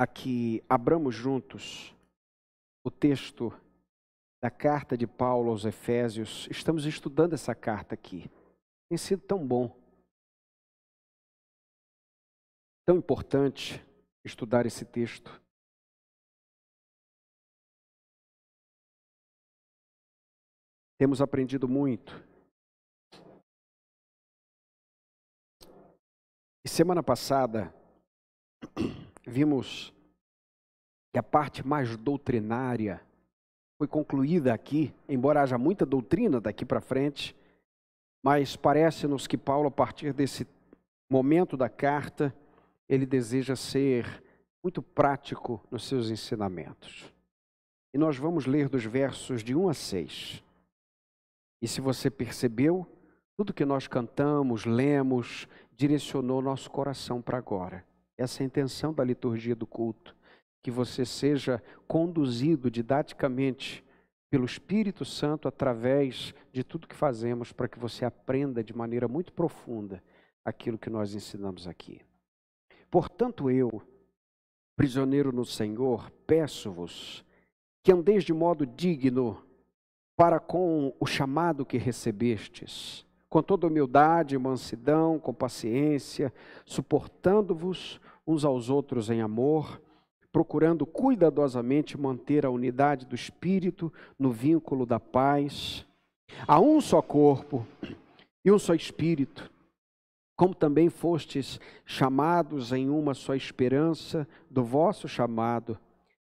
a que abramos juntos o texto da carta de Paulo aos Efésios. Estamos estudando essa carta aqui. Tem sido tão bom, tão importante estudar esse texto. Temos aprendido muito. E semana passada, vimos que a parte mais doutrinária foi concluída aqui, embora haja muita doutrina daqui para frente, mas parece-nos que Paulo, a partir desse momento da carta, ele deseja ser muito prático nos seus ensinamentos. E nós vamos ler dos versos de 1 a 6. E se você percebeu, tudo que nós cantamos, lemos, direcionou nosso coração para agora. Essa é a intenção da liturgia do culto. Que você seja conduzido didaticamente pelo Espírito Santo através de tudo que fazemos para que você aprenda de maneira muito profunda aquilo que nós ensinamos aqui. Portanto, eu, prisioneiro no Senhor, peço-vos que andeis de modo digno para com o chamado que recebestes, com toda humildade, mansidão, com paciência, suportando-vos uns aos outros em amor, procurando cuidadosamente manter a unidade do espírito no vínculo da paz. Há um só corpo e um só espírito, como também fostes chamados em uma só esperança do vosso chamado.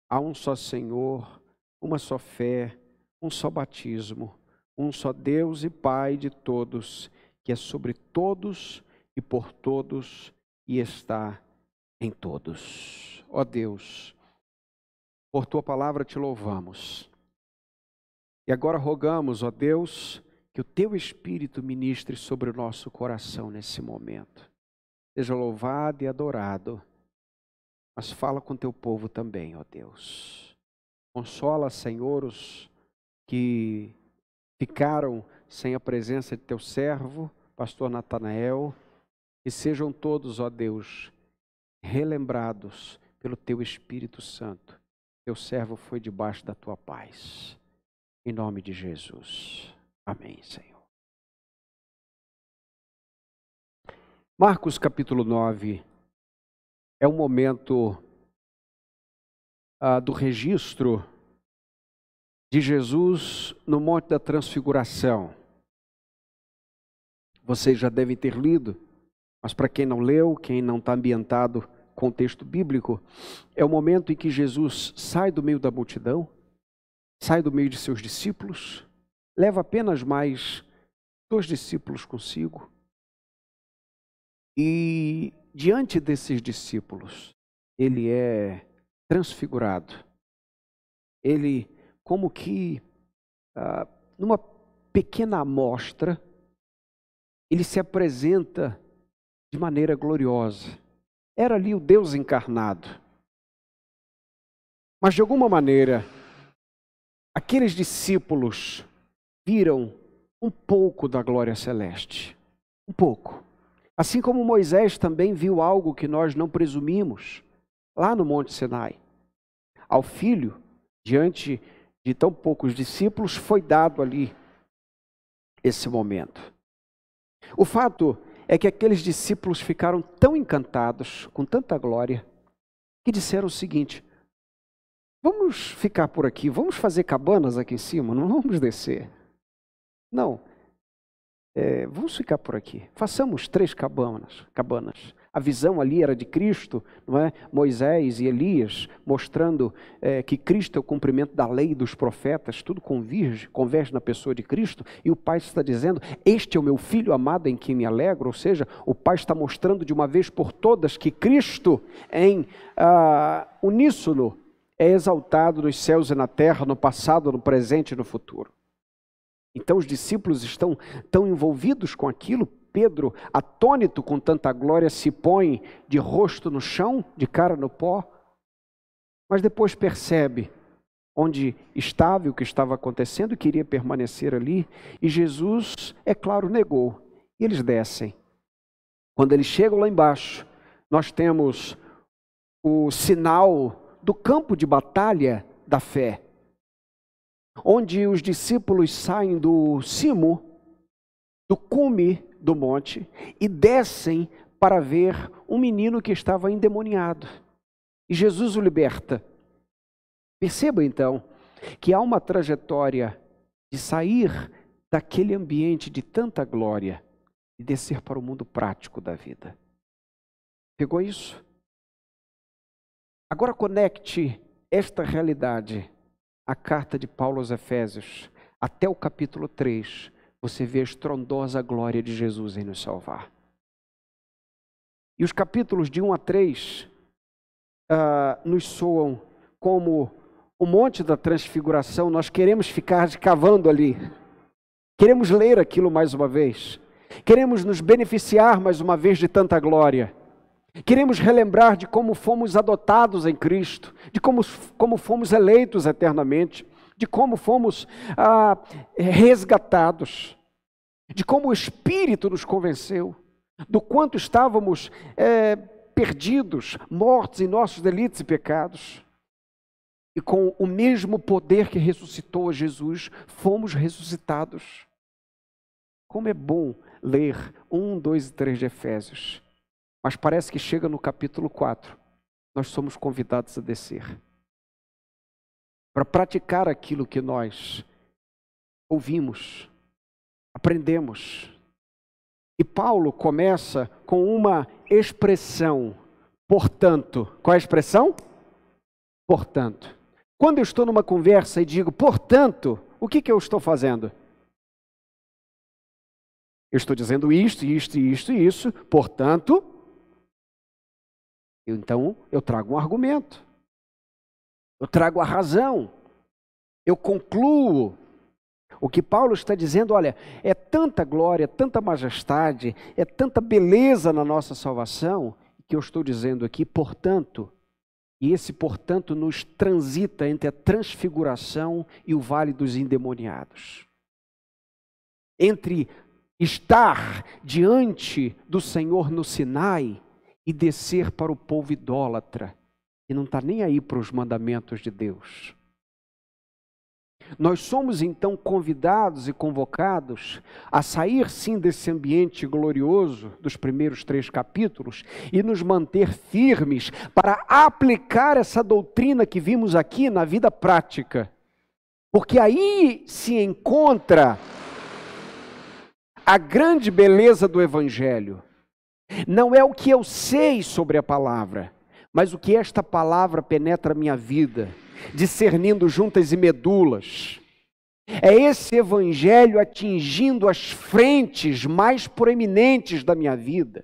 Há um só Senhor, uma só fé um só batismo, um só Deus e Pai de todos, que é sobre todos e por todos e está em todos. Ó Deus, por tua palavra te louvamos. E agora rogamos, ó Deus, que o teu Espírito ministre sobre o nosso coração nesse momento. Seja louvado e adorado, mas fala com teu povo também, ó Deus. Consola, Senhor, os que ficaram sem a presença de teu servo, pastor Natanael, e sejam todos, ó Deus, relembrados pelo teu Espírito Santo. Teu servo foi debaixo da tua paz. Em nome de Jesus. Amém, Senhor. Marcos capítulo 9 é um momento ah, do registro de Jesus no Monte da Transfiguração. Vocês já devem ter lido, mas para quem não leu, quem não está ambientado com o texto bíblico, é o momento em que Jesus sai do meio da multidão, sai do meio de seus discípulos, leva apenas mais dois discípulos consigo, e diante desses discípulos, ele é transfigurado. Ele como que, ah, numa pequena amostra, ele se apresenta de maneira gloriosa. Era ali o Deus encarnado. Mas de alguma maneira, aqueles discípulos viram um pouco da glória celeste. Um pouco. Assim como Moisés também viu algo que nós não presumimos, lá no Monte Sinai. Ao filho, diante de tão poucos discípulos, foi dado ali esse momento. O fato é que aqueles discípulos ficaram tão encantados com tanta glória que disseram o seguinte: vamos ficar por aqui, vamos fazer cabanas aqui em cima, não vamos descer. Não, é, vamos ficar por aqui. Façamos três cabanas, cabanas. A visão ali era de Cristo, não é? Moisés e Elias, mostrando é, que Cristo é o cumprimento da lei dos profetas, tudo converge, converge na pessoa de Cristo, e o Pai está dizendo: Este é o meu filho amado em quem me alegro, ou seja, o Pai está mostrando de uma vez por todas que Cristo, em ah, uníssono, é exaltado nos céus e na terra, no passado, no presente e no futuro. Então os discípulos estão tão envolvidos com aquilo, Pedro, atônito com tanta glória, se põe de rosto no chão, de cara no pó, mas depois percebe onde estava e o que estava acontecendo, queria permanecer ali, e Jesus, é claro, negou. E eles descem. Quando eles chegam lá embaixo, nós temos o sinal do campo de batalha da fé, onde os discípulos saem do cimo, do cume do monte e descem para ver um menino que estava endemoniado. E Jesus o liberta. Perceba então que há uma trajetória de sair daquele ambiente de tanta glória e descer para o mundo prático da vida. Pegou isso? Agora conecte esta realidade à carta de Paulo aos Efésios, até o capítulo 3, você vê a estrondosa glória de Jesus em nos salvar. E os capítulos de 1 a 3 uh, ah, nos soam como o monte da transfiguração, nós queremos ficar cavando ali, queremos ler aquilo mais uma vez, queremos nos beneficiar mais uma vez de tanta glória. Queremos relembrar de como fomos adotados em Cristo, de como, como fomos eleitos eternamente, de como fomos ah, resgatados, de como o Espírito nos convenceu, do quanto estávamos é, perdidos, mortos em nossos delitos e pecados. E com o mesmo poder que ressuscitou a Jesus, fomos ressuscitados. Como é bom ler 1, 2 e 3 de Efésios. Mas parece que chega no capítulo 4, nós somos convidados a descer para praticar aquilo que nós ouvimos, aprendemos. E Paulo começa com uma expressão, portanto. Qual é a expressão? Portanto. Quando eu estou numa conversa e digo, portanto, o que, que eu estou fazendo? Eu estou dizendo isto, isto, isto e isso, portanto, então eu trago um argumento eu trago a razão, eu concluo. O que Paulo está dizendo, olha, é tanta glória, tanta majestade, é tanta beleza na nossa salvação, que eu estou dizendo aqui, portanto, e esse portanto nos transita entre a transfiguração e o vale dos endemoniados. Entre estar diante do Senhor no Sinai e descer para o povo idólatra e não está nem aí para os mandamentos de Deus. Nós somos então convidados e convocados a sair sim desse ambiente glorioso dos primeiros três capítulos e nos manter firmes para aplicar essa doutrina que vimos aqui na vida prática. Porque aí se encontra a grande beleza do Evangelho. Não é o que eu sei sobre a palavra, mas o que esta palavra penetra a minha vida, discernindo juntas e medulas. É esse evangelho atingindo as frentes mais proeminentes da minha vida.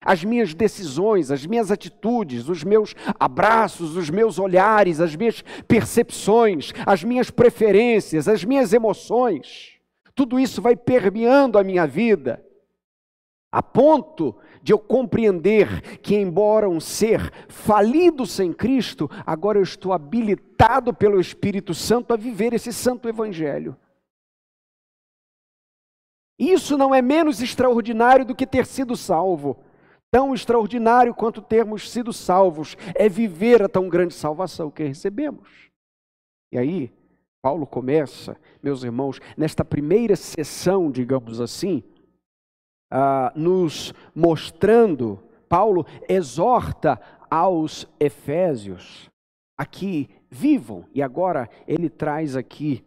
As minhas decisões, as minhas atitudes, os meus abraços, os meus olhares, as minhas percepções, as minhas preferências, as minhas emoções. Tudo isso vai permeando a minha vida, a ponto de eu compreender que, embora um ser falido sem Cristo, agora eu estou habilitado pelo Espírito Santo a viver esse santo evangelho. Isso não é menos extraordinário do que ter sido salvo. Tão extraordinário quanto termos sido salvos é viver a tão grande salvação que recebemos. E aí, Paulo começa, meus irmãos, nesta primeira sessão, digamos assim, ah, nos mostrando, Paulo exorta aos Efésios aqui vivam, e agora ele traz aqui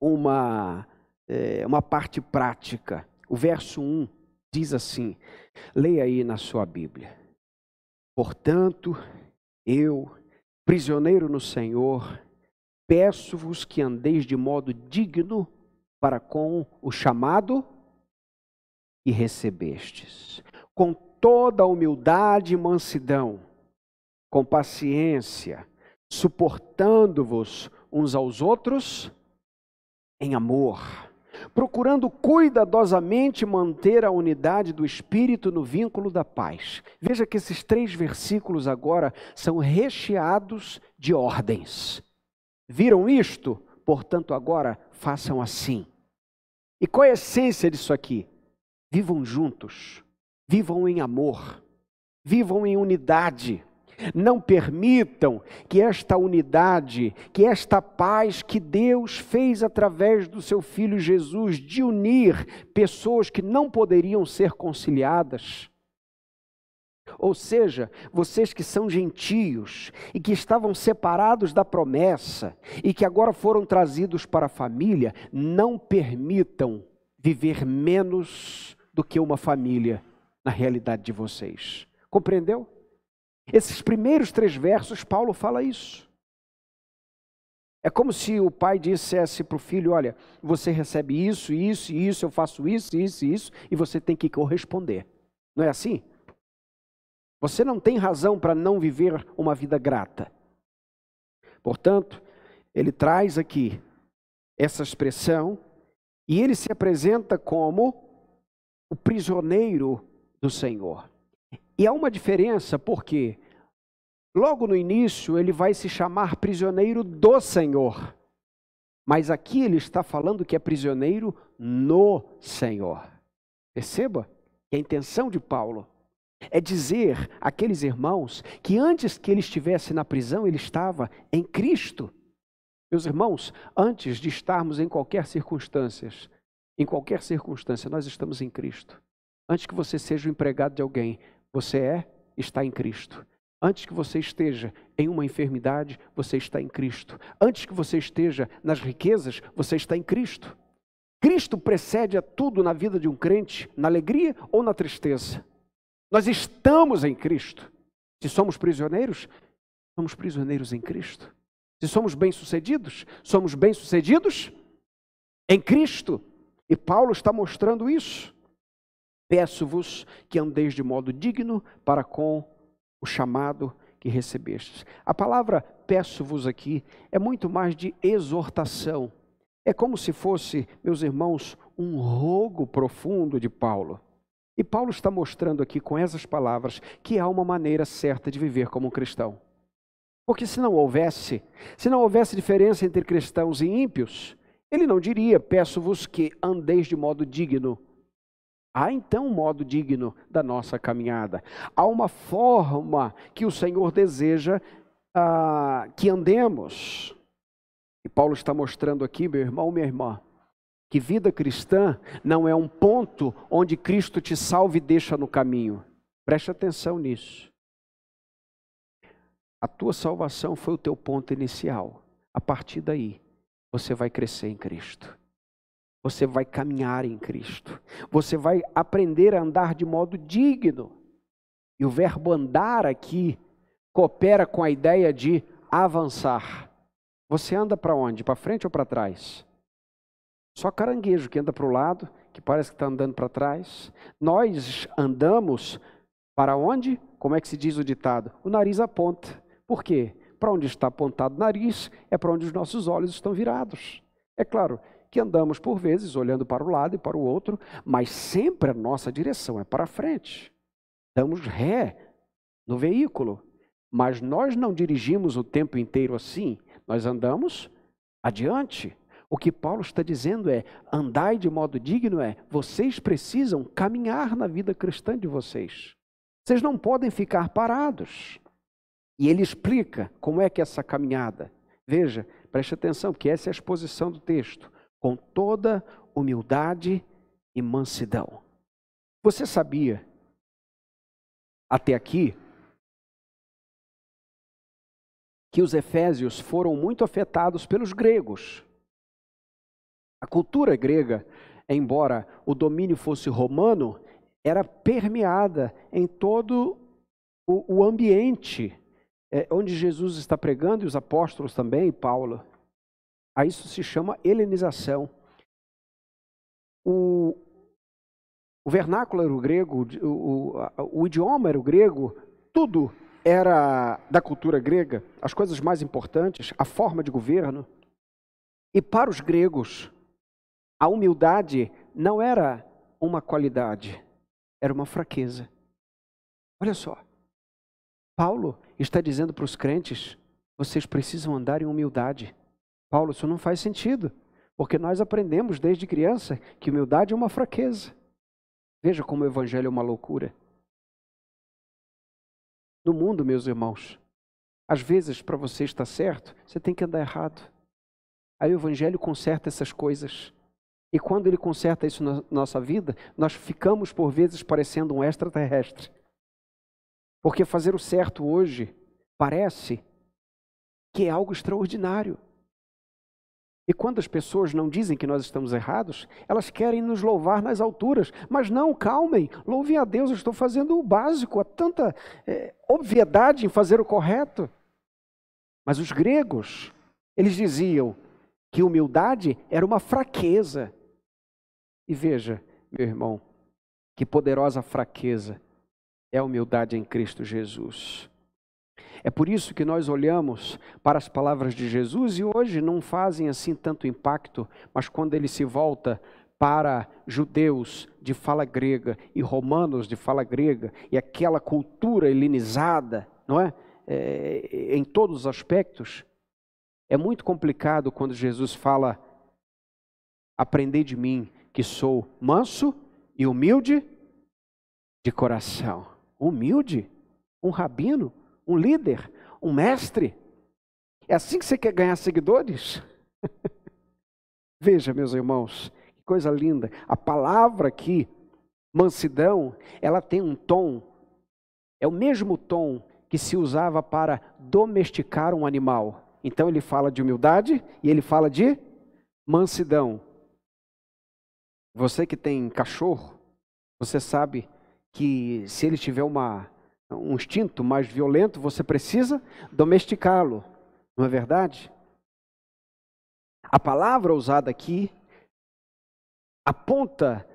uma, é, uma parte prática. O verso 1 diz assim: leia aí na sua Bíblia. Portanto, eu, prisioneiro no Senhor, peço-vos que andeis de modo digno para com o chamado e recebestes, com toda humildade e mansidão, com paciência, suportando-vos uns aos outros em amor, procurando cuidadosamente manter a unidade do Espírito no vínculo da paz. Veja que esses três versículos agora são recheados de ordens. Viram isto? Portanto, agora façam assim. E qual é a essência disso aqui? Vivam juntos, vivam em amor, vivam em unidade, Não permitam que esta unidade, que esta paz que Deus fez através do seu Filho Jesus, de unir pessoas que não poderiam ser conciliadas, ou seja, vocês que são gentios e que estavam separados da promessa e que agora foram trazidos para a família, não permitam viver menos do que uma família na realidade de vocês. Compreendeu? Esses primeiros três versos, Paulo fala isso. É como se o pai dissesse para o filho: Olha, você recebe isso, isso isso, eu faço isso, isso isso, e você tem que corresponder. Não é assim? Você não tem razão para não viver uma vida grata. Portanto, ele traz aqui essa expressão e ele se apresenta como o prisioneiro do Senhor. E há uma diferença, porque logo no início ele vai se chamar prisioneiro do Senhor, mas aqui ele está falando que é prisioneiro no Senhor. Perceba que a intenção de Paulo é dizer àqueles irmãos que antes que ele estivesse na prisão, ele estava em Cristo. Meus irmãos, antes de estarmos em qualquer circunstância, em qualquer circunstância, nós estamos em Cristo. Antes que você seja o empregado de alguém, você é, está em Cristo. Antes que você esteja em uma enfermidade, você está em Cristo. Antes que você esteja nas riquezas, você está em Cristo. Cristo precede a tudo na vida de um crente, na alegria ou na tristeza. Nós estamos em Cristo. Se somos prisioneiros, somos prisioneiros em Cristo. Se somos bem-sucedidos, somos bem-sucedidos em Cristo. E Paulo está mostrando isso. Peço-vos que andeis de modo digno para com o chamado que recebestes. A palavra peço-vos aqui é muito mais de exortação. É como se fosse, meus irmãos, um rogo profundo de Paulo. E Paulo está mostrando aqui com essas palavras que há uma maneira certa de viver como um cristão. Porque se não houvesse, se não houvesse diferença entre cristãos e ímpios, ele não diria: peço-vos que andeis de modo digno Há então um modo digno da nossa caminhada. Há uma forma que o Senhor deseja ah, que andemos. E Paulo está mostrando aqui, meu irmão, minha irmã, que vida cristã não é um ponto onde Cristo te salve e deixa no caminho. Preste atenção nisso. A tua salvação foi o teu ponto inicial. A partir daí, você vai crescer em Cristo. Você vai caminhar em Cristo. Você vai aprender a andar de modo digno. E o verbo andar aqui coopera com a ideia de avançar. Você anda para onde? Para frente ou para trás? Só caranguejo que anda para o lado, que parece que está andando para trás. Nós andamos para onde? Como é que se diz o ditado? O nariz aponta. Por quê? Para onde está apontado o nariz é para onde os nossos olhos estão virados. É claro, que andamos por vezes olhando para o lado e para o outro, mas sempre a nossa direção é para frente. Damos ré no veículo, mas nós não dirigimos o tempo inteiro assim, nós andamos adiante. O que Paulo está dizendo é: andai de modo digno, é vocês precisam caminhar na vida cristã de vocês. Vocês não podem ficar parados. E ele explica como é que é essa caminhada. Veja, preste atenção, que essa é a exposição do texto com toda humildade e mansidão. Você sabia, até aqui, que os efésios foram muito afetados pelos gregos. A cultura grega, embora o domínio fosse romano, era permeada em todo o ambiente é, onde Jesus está pregando, e os apóstolos também, e Paulo. A isso se chama helenização. O, o vernáculo era o grego, o, o, o idioma era o grego, tudo era da cultura grega, as coisas mais importantes, a forma de governo. E para os gregos, a humildade não era uma qualidade, era uma fraqueza. Olha só, Paulo está dizendo para os crentes: vocês precisam andar em humildade. Paulo, isso não faz sentido, porque nós aprendemos desde criança que humildade é uma fraqueza. Veja como o evangelho é uma loucura. No mundo, meus irmãos, às vezes para você estar certo, você tem que andar errado. Aí o Evangelho conserta essas coisas. E quando ele conserta isso na nossa vida, nós ficamos por vezes parecendo um extraterrestre. Porque fazer o certo hoje parece que é algo extraordinário. E quando as pessoas não dizem que nós estamos errados, elas querem nos louvar nas alturas. Mas não, calmem, louvem a Deus, eu estou fazendo o básico. Há tanta é, obviedade em fazer o correto. Mas os gregos, eles diziam que humildade era uma fraqueza. E veja, meu irmão, que poderosa fraqueza é a humildade em Cristo Jesus. É por isso que nós olhamos para as palavras de Jesus e hoje não fazem assim tanto impacto, mas quando ele se volta para judeus de fala grega e romanos de fala grega e aquela cultura helenizada, não é? é em todos os aspectos, é muito complicado quando Jesus fala: Aprendei de mim, que sou manso e humilde de coração. Humilde? Um rabino? um líder, um mestre. É assim que você quer ganhar seguidores? Veja, meus irmãos, que coisa linda. A palavra aqui, mansidão, ela tem um tom, é o mesmo tom que se usava para domesticar um animal. Então ele fala de humildade e ele fala de mansidão. Você que tem cachorro, você sabe que se ele tiver uma um instinto mais violento, você precisa domesticá-lo, não é verdade? A palavra usada aqui aponta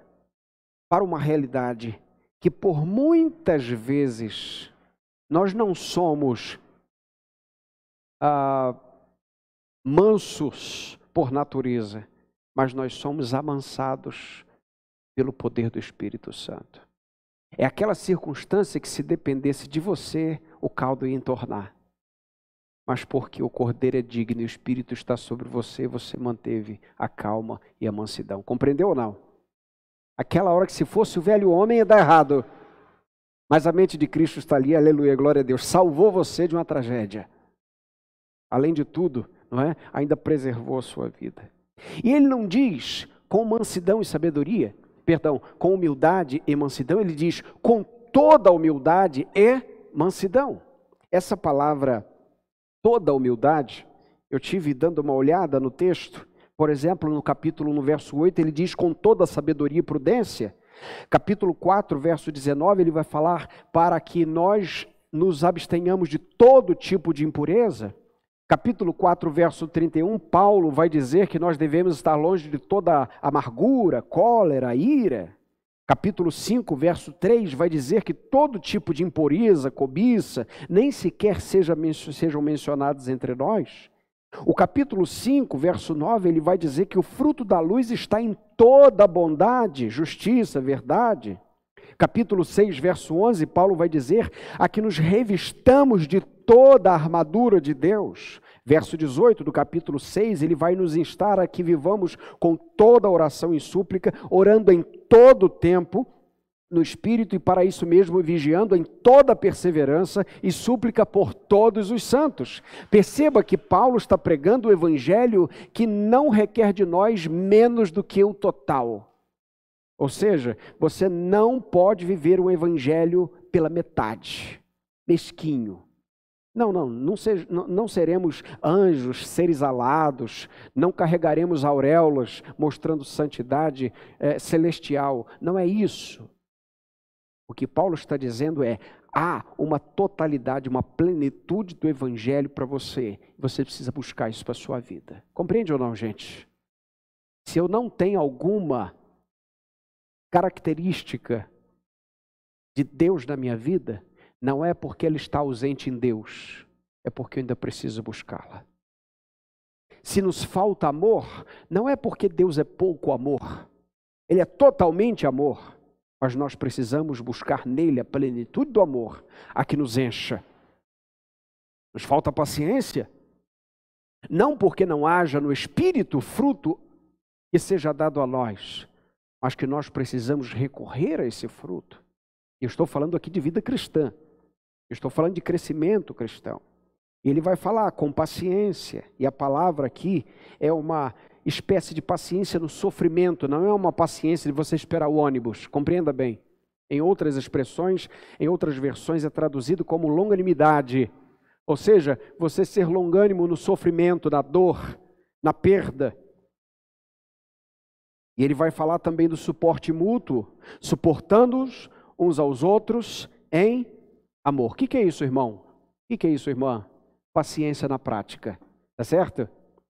para uma realidade que por muitas vezes nós não somos ah, mansos por natureza, mas nós somos amansados pelo poder do Espírito Santo. É aquela circunstância que, se dependesse de você, o caldo ia entornar. Mas porque o cordeiro é digno e o Espírito está sobre você, você manteve a calma e a mansidão. Compreendeu ou não? Aquela hora que, se fosse o velho homem, ia dar errado. Mas a mente de Cristo está ali, aleluia, glória a Deus. Salvou você de uma tragédia. Além de tudo, não é? Ainda preservou a sua vida. E ele não diz com mansidão e sabedoria, perdão, com humildade e mansidão, ele diz com toda humildade e mansidão. Essa palavra, toda humildade, eu tive dando uma olhada no texto, por exemplo, no capítulo, no verso 8, ele diz com toda sabedoria e prudência. Capítulo 4, verso 19, ele vai falar para que nós nos abstenhamos de todo tipo de impureza. Capítulo 4, verso 31, Paulo vai dizer que nós devemos estar longe de toda amargura, cólera, ira. Capítulo 5, verso 3 vai dizer que todo tipo de impureza, cobiça, nem sequer seja, sejam mencionados entre nós. O capítulo 5, verso 9, ele vai dizer que o fruto da luz está em toda bondade, justiça, verdade. Capítulo 6, verso 11, Paulo vai dizer a que nos revistamos de toda a armadura de Deus. Verso 18 do capítulo 6, ele vai nos instar a que vivamos com toda oração e súplica, orando em todo o tempo, no Espírito e para isso mesmo vigiando em toda perseverança e súplica por todos os santos. Perceba que Paulo está pregando o evangelho que não requer de nós menos do que o total. Ou seja, você não pode viver um evangelho pela metade, mesquinho. Não, não, não, não, seremos anjos, seres alados, não carregaremos auréolas mostrando santidade é, celestial. Não é isso. O que Paulo está dizendo é: há uma totalidade, uma plenitude do evangelho para você. Você precisa buscar isso para a sua vida. Compreende ou não, gente? Se eu não tenho alguma característica de Deus na minha vida, não é porque ele está ausente em Deus, é porque eu ainda preciso buscá-la. Se nos falta amor, não é porque Deus é pouco amor, Ele é totalmente amor, mas nós precisamos buscar nele a plenitude do amor, a que nos encha. Nos falta paciência, não porque não haja no Espírito fruto que seja dado a nós, mas que nós precisamos recorrer a esse fruto. Eu estou falando aqui de vida cristã. Estou falando de crescimento cristão. Ele vai falar com paciência, e a palavra aqui é uma espécie de paciência no sofrimento, não é uma paciência de você esperar o ônibus, compreenda bem. Em outras expressões, em outras versões, é traduzido como longanimidade. Ou seja, você ser longânimo no sofrimento, na dor, na perda. E ele vai falar também do suporte mútuo, suportando-os uns aos outros em amor. O que, que é isso, irmão? O que, que é isso, irmã? Paciência na prática. Tá certo?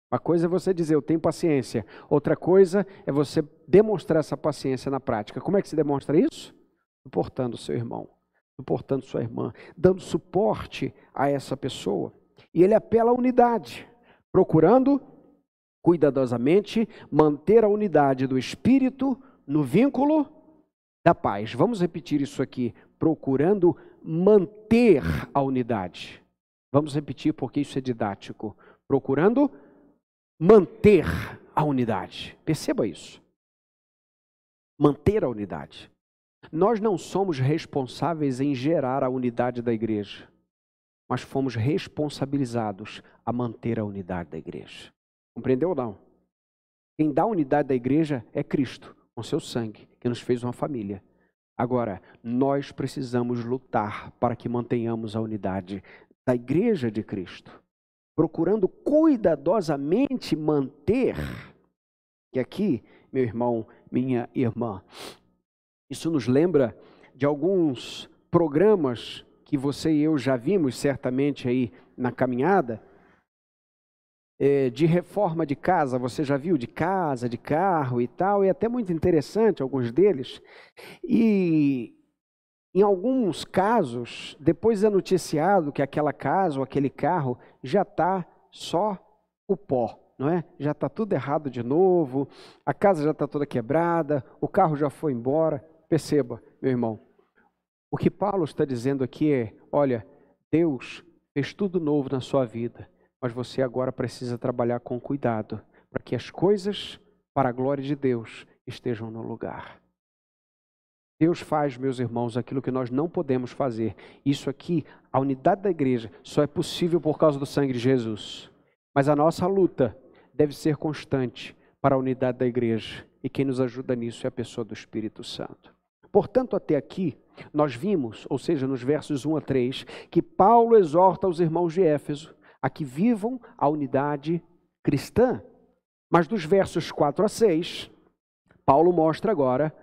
Uma coisa é você dizer, eu tenho paciência. Outra coisa é você demonstrar essa paciência na prática. Como é que se demonstra isso? Suportando o seu irmão, suportando sua irmã, dando suporte a essa pessoa. E ele apela à unidade, procurando cuidadosamente manter a unidade do espírito no vínculo da paz. Vamos repetir isso aqui, procurando manter a unidade. Vamos repetir porque isso é didático. Procurando manter a unidade. Perceba isso. Manter a unidade. Nós não somos responsáveis em gerar a unidade da igreja, mas fomos responsabilizados a manter a unidade da igreja. Compreendeu ou não? Quem dá a unidade da igreja é Cristo, com seu sangue, que nos fez uma família. Agora, nós precisamos lutar para que mantenhamos a unidade da igreja de Cristo, procurando cuidadosamente manter. E aqui, meu irmão, minha irmã, isso nos lembra de alguns programas que você e eu já vimos certamente aí na caminhada, é, de reforma de casa, você já viu de casa, de carro e tal, e é até muito interessante alguns deles. E em alguns casos, depois é noticiado que aquela casa ou aquele carro já está só o pó não é? Já está tudo errado de novo, a casa já está toda quebrada, o carro já foi embora. Perceba, meu irmão, o que Paulo está dizendo aqui é: olha, Deus fez tudo novo na sua vida, mas você agora precisa trabalhar com cuidado para que as coisas, para a glória de Deus, estejam no lugar. Deus faz, meus irmãos, aquilo que nós não podemos fazer. Isso aqui, a unidade da igreja, só é possível por causa do sangue de Jesus. Mas a nossa luta deve ser constante para a unidade da igreja. E quem nos ajuda nisso é a pessoa do Espírito Santo. Portanto, até aqui, nós vimos, ou seja, nos versos 1 a 3, que Paulo exorta os irmãos de Éfeso a que vivam a unidade cristã. Mas dos versos 4 a 6, Paulo mostra agora,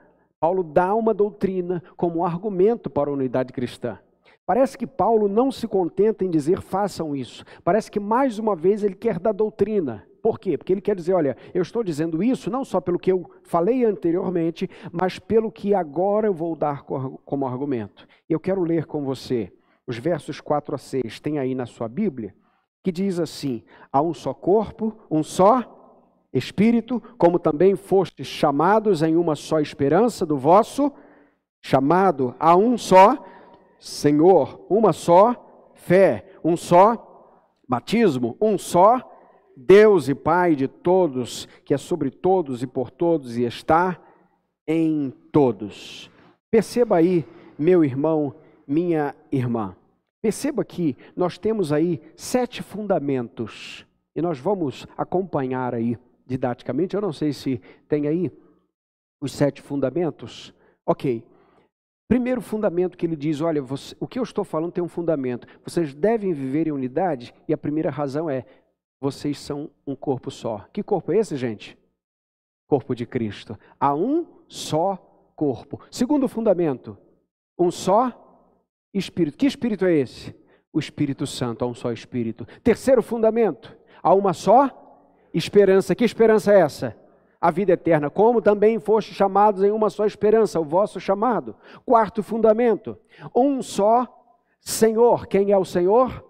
Paulo dá uma doutrina como argumento para a unidade cristã. Parece que Paulo não se contenta em dizer façam isso. Parece que mais uma vez ele quer dar doutrina. Por quê? Porque ele quer dizer, olha, eu estou dizendo isso não só pelo que eu falei anteriormente, mas pelo que agora eu vou dar como argumento. Eu quero ler com você os versos 4 a 6, tem aí na sua Bíblia, que diz assim: há um só corpo, um só espírito, como também fostes chamados em uma só esperança do vosso chamado, a um só Senhor, uma só fé, um só batismo, um só Deus e Pai de todos, que é sobre todos e por todos e está em todos. Perceba aí, meu irmão, minha irmã. Perceba que nós temos aí sete fundamentos e nós vamos acompanhar aí didaticamente. Eu não sei se tem aí os sete fundamentos. Ok. Primeiro fundamento que ele diz: olha, você, o que eu estou falando tem um fundamento. Vocês devem viver em unidade, e a primeira razão é: vocês são um corpo só. Que corpo é esse, gente? Corpo de Cristo. Há um só corpo. Segundo fundamento, um só espírito. Que espírito é esse? O Espírito Santo, há um só espírito. Terceiro fundamento, há uma só esperança. Que esperança é essa? A vida eterna. Como também foste chamados em uma só esperança, o vosso chamado. Quarto fundamento, um só Senhor. Quem é o Senhor?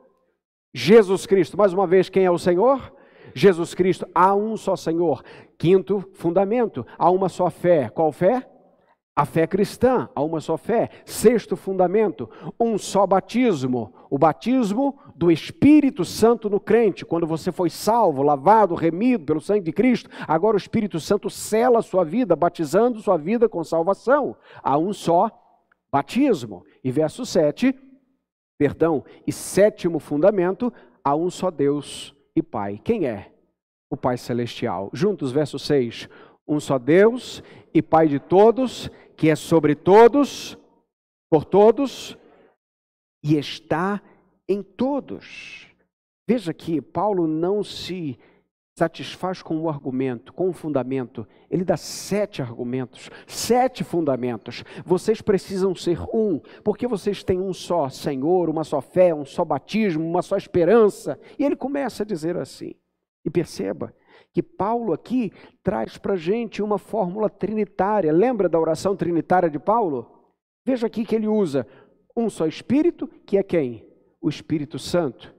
Jesus Cristo. Mais uma vez, quem é o Senhor? Jesus Cristo. Há um só Senhor. Quinto fundamento, há uma só fé. Qual fé? A fé cristã, há uma só fé. Sexto fundamento, um só batismo. O batismo do Espírito Santo no crente. Quando você foi salvo, lavado, remido pelo sangue de Cristo, agora o Espírito Santo sela a sua vida, batizando sua vida com salvação. Há um só batismo. E verso 7, perdão, e sétimo fundamento, há um só Deus e Pai. Quem é? O Pai Celestial. Juntos, verso 6. Um só Deus e Pai de todos, que é sobre todos, por todos e está em todos. Veja que Paulo não se satisfaz com o argumento, com o fundamento. Ele dá sete argumentos, sete fundamentos. Vocês precisam ser um, porque vocês têm um só Senhor, uma só fé, um só batismo, uma só esperança. E ele começa a dizer assim. E perceba que Paulo aqui traz para a gente uma fórmula trinitária. Lembra da oração trinitária de Paulo? Veja aqui que ele usa um só Espírito, que é quem? O Espírito Santo.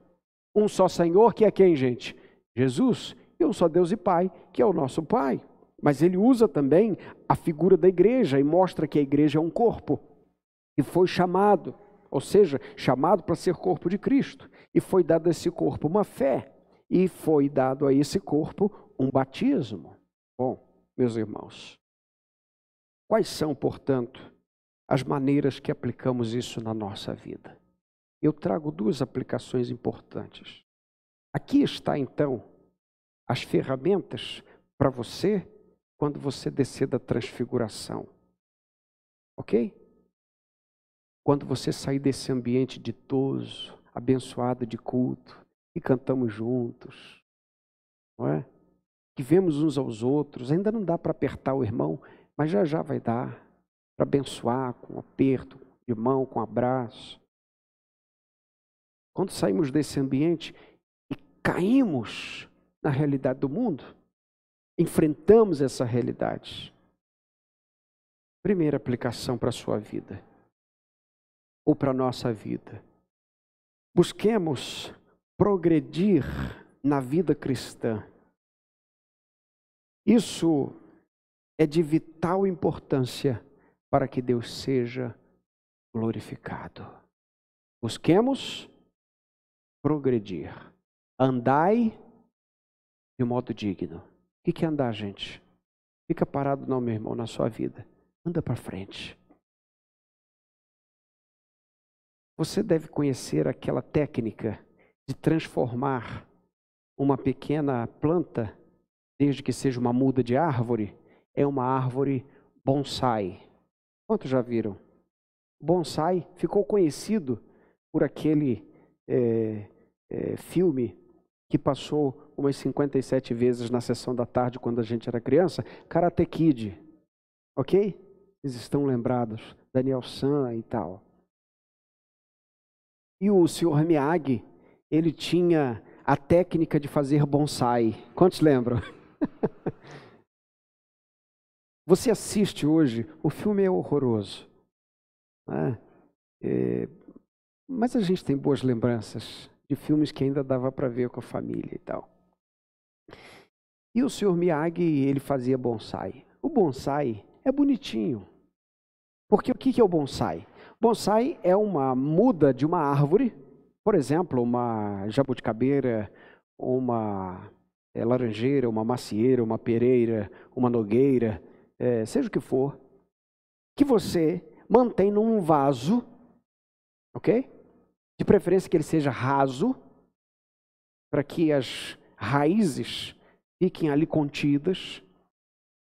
Um só Senhor, que é quem, gente? Jesus e um só Deus e Pai, que é o nosso Pai. Mas ele usa também a figura da igreja e mostra que a igreja é um corpo e foi chamado, ou seja, chamado para ser corpo de Cristo. E foi dado a esse corpo uma fé e foi dado a esse corpo um batismo. Bom, meus irmãos, quais são, portanto, as maneiras que aplicamos isso na nossa vida? Eu trago duas aplicações importantes. Aqui está então as ferramentas para você quando você descer da transfiguração. Ok? Quando você sair desse ambiente ditoso, abençoado de culto, e cantamos juntos, não é? Que vemos uns aos outros, ainda não dá para apertar o irmão, mas já já vai dar para abençoar com um aperto de mão, com um abraço. Quando saímos desse ambiente e caímos na realidade do mundo, enfrentamos essa realidade. Primeira aplicação para a sua vida, ou para a nossa vida. Busquemos progredir na vida cristã. Isso é de vital importância para que Deus seja glorificado. Busquemos progredir. Andai de modo digno. O que é andar, gente? Fica parado não, meu irmão, na sua vida. Anda para frente. Você deve conhecer aquela técnica de transformar uma pequena planta, desde que seja uma muda de árvore, é uma árvore bonsai. Quantos já viram? Bonsai ficou conhecido por aquele é, é, filme que passou umas 57 vezes na sessão da tarde quando a gente era criança, Karate Kid. Ok? Eles estão lembrados, Daniel San e tal. E o Sr. Miyagi, ele tinha a técnica de fazer bonsai. Quantos lembram? Você assiste hoje, o filme é horroroso. Né? É, mas a gente tem boas lembranças de filmes que ainda dava para ver com a família e tal. E o senhor Miyagi, ele fazia bonsai. O bonsai é bonitinho. Porque o que é o bonsai? Bonsai é uma muda de uma árvore, por exemplo, uma jabuticabeira, uma é, laranjeira, uma macieira, uma pereira, uma nogueira, é, seja o que for, que você mantém num vaso, ok? De preferência que ele seja raso, para que as raízes fiquem ali contidas.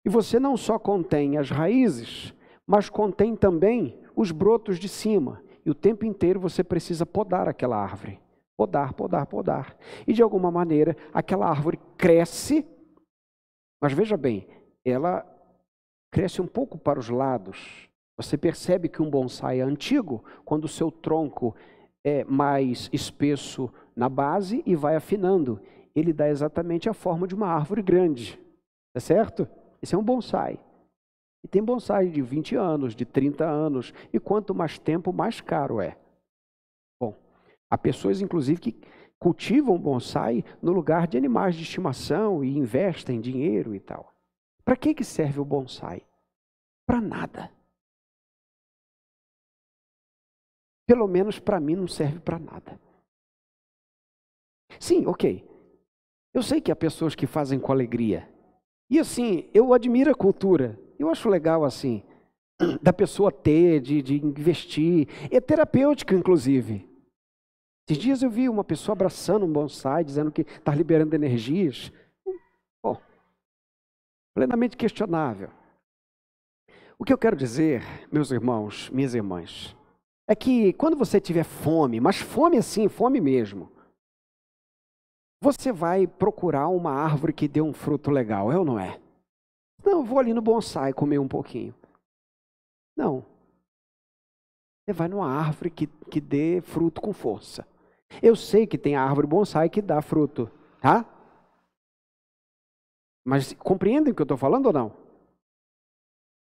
E você não só contém as raízes, mas contém também os brotos de cima. E o tempo inteiro você precisa podar aquela árvore. Podar, podar, podar. E de alguma maneira aquela árvore cresce, mas veja bem, ela cresce um pouco para os lados. Você percebe que um bonsai é antigo quando o seu tronco é mais espesso na base e vai afinando. Ele dá exatamente a forma de uma árvore grande. É certo? Esse é um bonsai. E tem bonsai de 20 anos, de 30 anos. E quanto mais tempo, mais caro é. Há pessoas, inclusive, que cultivam bonsai no lugar de animais de estimação e investem dinheiro e tal. Para que, que serve o bonsai? Para nada. Pelo menos para mim não serve para nada. Sim, ok. Eu sei que há pessoas que fazem com alegria. E assim, eu admiro a cultura. Eu acho legal assim, da pessoa ter, de, de investir. É terapêutica, inclusive. Esses dias eu vi uma pessoa abraçando um bonsai, dizendo que está liberando energias. Bom, plenamente questionável. O que eu quero dizer, meus irmãos, minhas irmãs, é que quando você tiver fome, mas fome assim, fome mesmo, você vai procurar uma árvore que dê um fruto legal, é ou não é? Não, vou ali no bonsai comer um pouquinho. Não. Você vai numa árvore que, que dê fruto com força. Eu sei que tem árvore bonsai que dá fruto, tá? Mas compreendem o que eu estou falando ou não?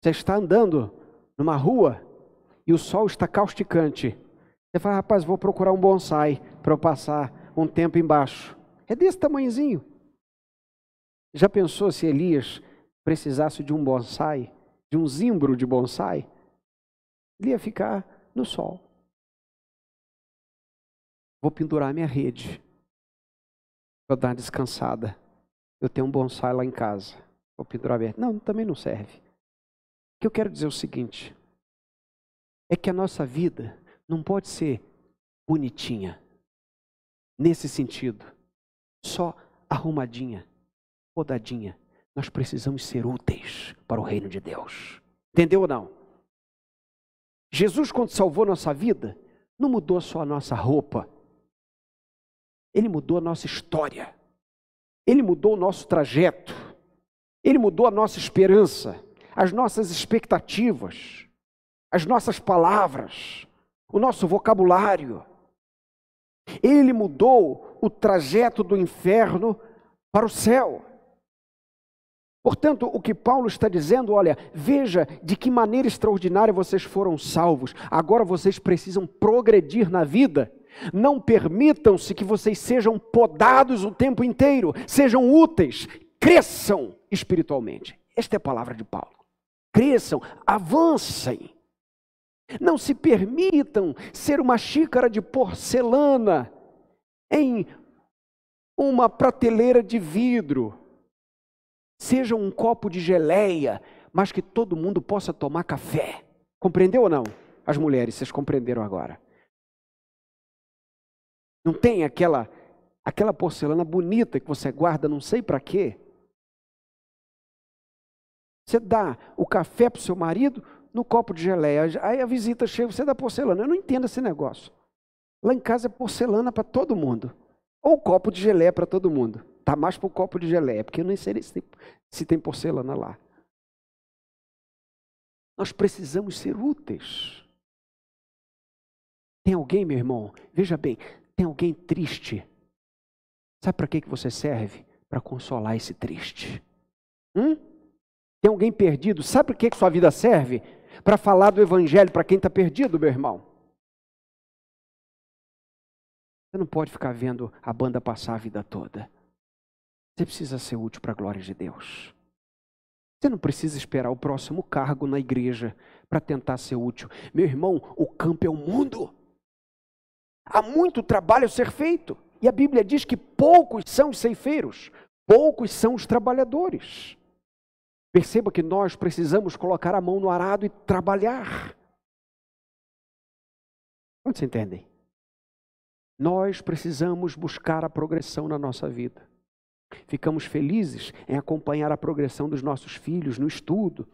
Você está andando numa rua e o sol está causticante. Você fala, rapaz, vou procurar um bonsai para eu passar um tempo embaixo. É desse tamanhozinho. Já pensou se Elias precisasse de um bonsai, de um zimbro de bonsai? Ele ia ficar no sol. Vou pendurar minha rede. Vou dar uma descansada. Eu tenho um bonsai lá em casa. Vou pendurar minha. Não, também não serve. O que eu quero dizer é o seguinte: é que a nossa vida não pode ser bonitinha, nesse sentido, só arrumadinha, podadinha. Nós precisamos ser úteis para o reino de Deus. Entendeu ou não? Jesus, quando salvou nossa vida, não mudou só a nossa roupa, ele mudou a nossa história, ele mudou o nosso trajeto, ele mudou a nossa esperança, as nossas expectativas, as nossas palavras, o nosso vocabulário. Ele mudou o trajeto do inferno para o céu. Portanto, o que Paulo está dizendo, olha, veja de que maneira extraordinária vocês foram salvos. Agora vocês precisam progredir na vida. Não permitam-se que vocês sejam podados o tempo inteiro, sejam úteis, cresçam espiritualmente. Esta é a palavra de Paulo. Cresçam, avancem. Não se permitam ser uma xícara de porcelana em uma prateleira de vidro. Seja um copo de geleia, mas que todo mundo possa tomar café. Compreendeu ou não? As mulheres, vocês compreenderam agora. Não tem aquela aquela porcelana bonita que você guarda não sei para quê. Você dá o café para o seu marido, no copo de geleia. Aí a visita chega, você dá porcelana. Eu não entendo esse negócio. Lá em casa é porcelana para todo mundo. Ou copo de geleia para todo mundo. Tá mais para o copo de geleia, porque eu nem sei se tem, se tem porcelana lá. Nós precisamos ser úteis. Tem alguém, meu irmão? Veja bem, tem alguém triste. Sabe para que, que você serve? Para consolar esse triste. Hum? Tem alguém perdido? Sabe para que, que sua vida serve? para falar do Evangelho para quem está perdido, meu irmão. Você não pode ficar vendo a banda passar a vida toda. Você precisa ser útil para a glória de Deus. Você não precisa esperar o próximo cargo na igreja para tentar ser útil. Meu irmão, o campo é o mundo. Há muito trabalho a ser feito. E a Bíblia diz que poucos são os ceifeiros, poucos são os trabalhadores. Perceba que nós precisamos colocar a mão no arado e trabalhar. Se entendem? Nós precisamos buscar a progressão na nossa vida. Ficamos felizes em acompanhar a progressão dos nossos filhos no estudo,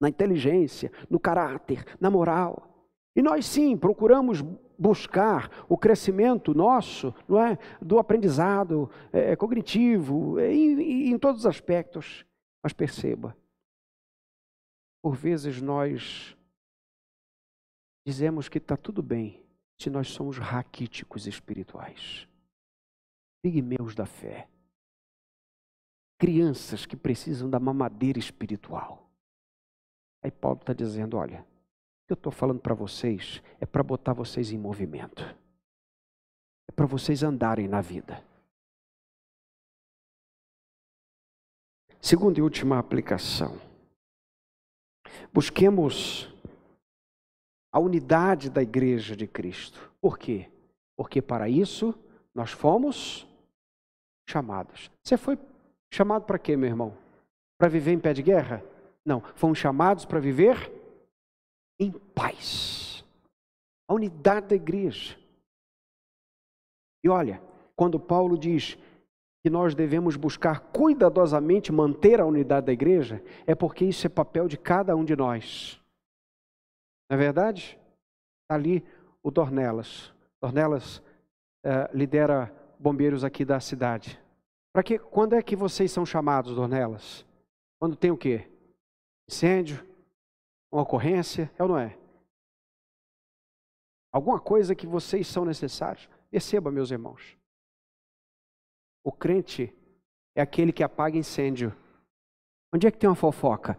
na inteligência, no caráter, na moral. E nós sim procuramos buscar o crescimento nosso, não é, do aprendizado é, cognitivo, é, em, em todos os aspectos. Mas perceba, por vezes nós dizemos que está tudo bem se nós somos raquíticos espirituais, pigmeus da fé, crianças que precisam da mamadeira espiritual. Aí Paulo está dizendo: olha, que eu estou falando para vocês é para botar vocês em movimento, é para vocês andarem na vida. Segunda e última aplicação. Busquemos a unidade da igreja de Cristo. Por quê? Porque para isso nós fomos chamados. Você foi chamado para quê, meu irmão? Para viver em pé de guerra? Não, fomos chamados para viver em paz. A unidade da igreja. E olha, quando Paulo diz que nós devemos buscar cuidadosamente manter a unidade da igreja, é porque isso é papel de cada um de nós. Não é verdade? Está ali o Dornelas. Dornelas eh, lidera bombeiros aqui da cidade. Para que quando é que vocês são chamados, Dornelas? Quando tem o quê? Incêndio, uma ocorrência, é ou não é? Alguma coisa que vocês são necessários. Perceba, meus irmãos. O crente é aquele que apaga incêndio. Onde é que tem uma fofoca?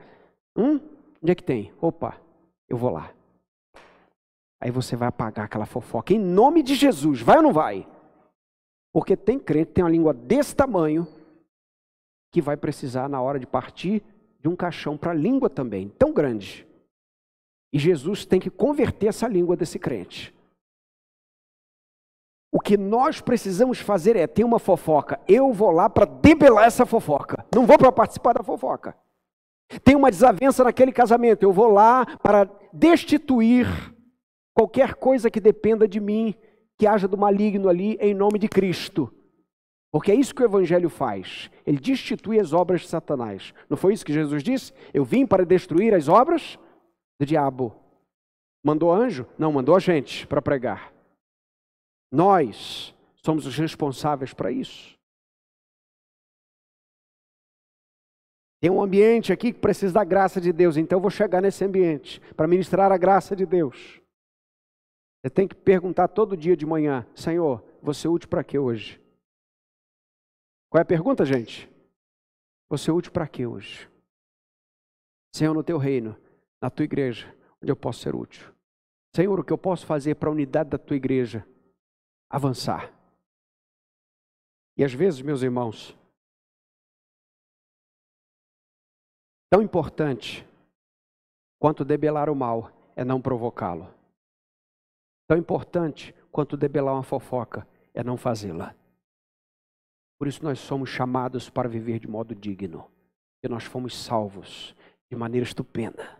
Hum? Onde é que tem? Opa, eu vou lá. Aí você vai apagar aquela fofoca. Em nome de Jesus, vai ou não vai? Porque tem crente tem uma língua desse tamanho que vai precisar, na hora de partir, de um caixão para a língua também, tão grande. E Jesus tem que converter essa língua desse crente. O que nós precisamos fazer é ter uma fofoca. Eu vou lá para debelar essa fofoca. Não vou para participar da fofoca. Tem uma desavença naquele casamento. Eu vou lá para destituir qualquer coisa que dependa de mim, que haja do maligno ali, em nome de Cristo. Porque é isso que o Evangelho faz. Ele destitui as obras de Satanás. Não foi isso que Jesus disse? Eu vim para destruir as obras do diabo. Mandou anjo? Não, mandou a gente para pregar. Nós somos os responsáveis para isso. Tem um ambiente aqui que precisa da graça de Deus, então eu vou chegar nesse ambiente para ministrar a graça de Deus. Você tem que perguntar todo dia de manhã: Senhor, você é útil para quê hoje? Qual é a pergunta, gente? Você é útil para quê hoje? Senhor, no teu reino, na tua igreja, onde eu posso ser útil. Senhor, o que eu posso fazer para a unidade da tua igreja? avançar. E às vezes, meus irmãos, tão importante quanto debelar o mal é não provocá-lo. Tão importante quanto debelar uma fofoca é não fazê-la. Por isso nós somos chamados para viver de modo digno. E nós fomos salvos de maneira estupenda,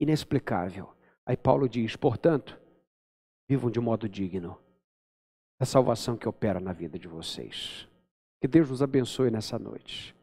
inexplicável. Aí Paulo diz: portanto, vivam de modo digno a salvação que opera na vida de vocês. Que Deus nos abençoe nessa noite.